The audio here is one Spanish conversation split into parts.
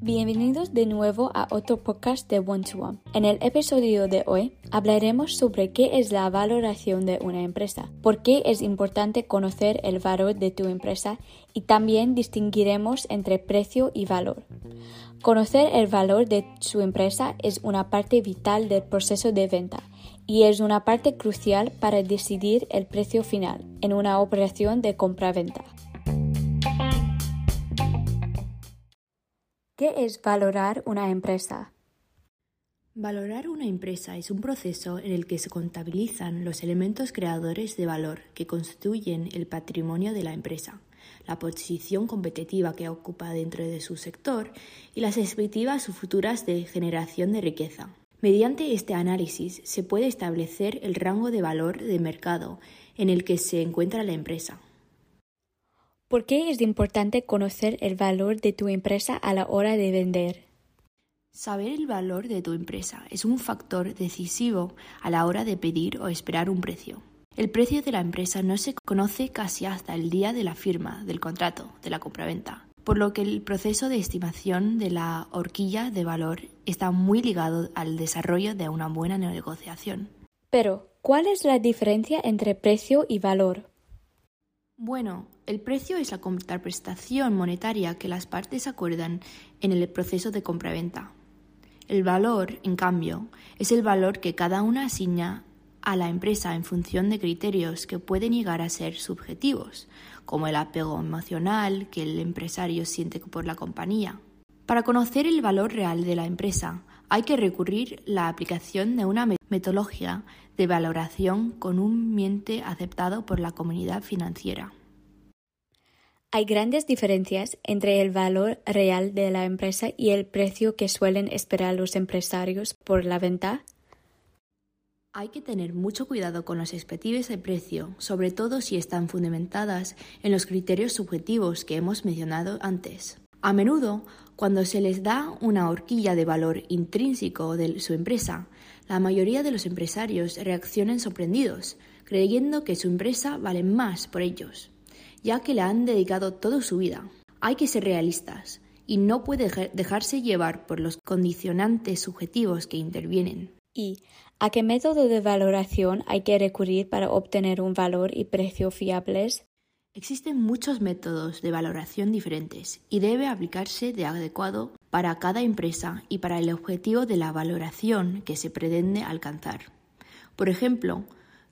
Bienvenidos de nuevo a otro podcast de One to One. En el episodio de hoy hablaremos sobre qué es la valoración de una empresa, por qué es importante conocer el valor de tu empresa y también distinguiremos entre precio y valor. Conocer el valor de su empresa es una parte vital del proceso de venta y es una parte crucial para decidir el precio final en una operación de compra-venta. ¿Qué es valorar una empresa? Valorar una empresa es un proceso en el que se contabilizan los elementos creadores de valor que constituyen el patrimonio de la empresa, la posición competitiva que ocupa dentro de su sector y las expectativas futuras de generación de riqueza. Mediante este análisis se puede establecer el rango de valor de mercado en el que se encuentra la empresa. ¿Por qué es importante conocer el valor de tu empresa a la hora de vender? Saber el valor de tu empresa es un factor decisivo a la hora de pedir o esperar un precio. El precio de la empresa no se conoce casi hasta el día de la firma del contrato de la compraventa, por lo que el proceso de estimación de la horquilla de valor está muy ligado al desarrollo de una buena negociación. Pero, ¿cuál es la diferencia entre precio y valor? Bueno, el precio es la contraprestación monetaria que las partes acuerdan en el proceso de compraventa. El valor, en cambio, es el valor que cada una asigna a la empresa en función de criterios que pueden llegar a ser subjetivos, como el apego emocional que el empresario siente por la compañía. Para conocer el valor real de la empresa, hay que recurrir a la aplicación de una metodología de valoración comúnmente aceptado por la comunidad financiera. Hay grandes diferencias entre el valor real de la empresa y el precio que suelen esperar los empresarios por la venta. Hay que tener mucho cuidado con las expectativas de precio, sobre todo si están fundamentadas en los criterios subjetivos que hemos mencionado antes. A menudo, cuando se les da una horquilla de valor intrínseco de su empresa, la mayoría de los empresarios reaccionan sorprendidos, creyendo que su empresa vale más por ellos, ya que le han dedicado toda su vida. Hay que ser realistas y no puede dejarse llevar por los condicionantes subjetivos que intervienen. ¿Y a qué método de valoración hay que recurrir para obtener un valor y precio fiables? Existen muchos métodos de valoración diferentes y debe aplicarse de adecuado para cada empresa y para el objetivo de la valoración que se pretende alcanzar. Por ejemplo,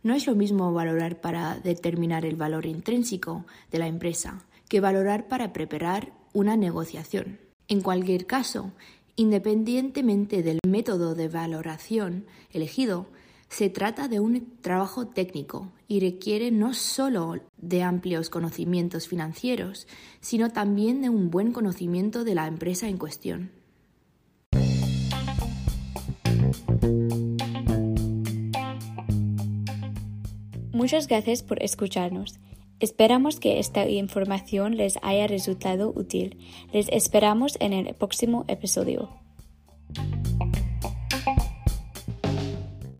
no es lo mismo valorar para determinar el valor intrínseco de la empresa que valorar para preparar una negociación. En cualquier caso, independientemente del método de valoración elegido, se trata de un trabajo técnico y requiere no solo de amplios conocimientos financieros, sino también de un buen conocimiento de la empresa en cuestión. Muchas gracias por escucharnos. Esperamos que esta información les haya resultado útil. Les esperamos en el próximo episodio.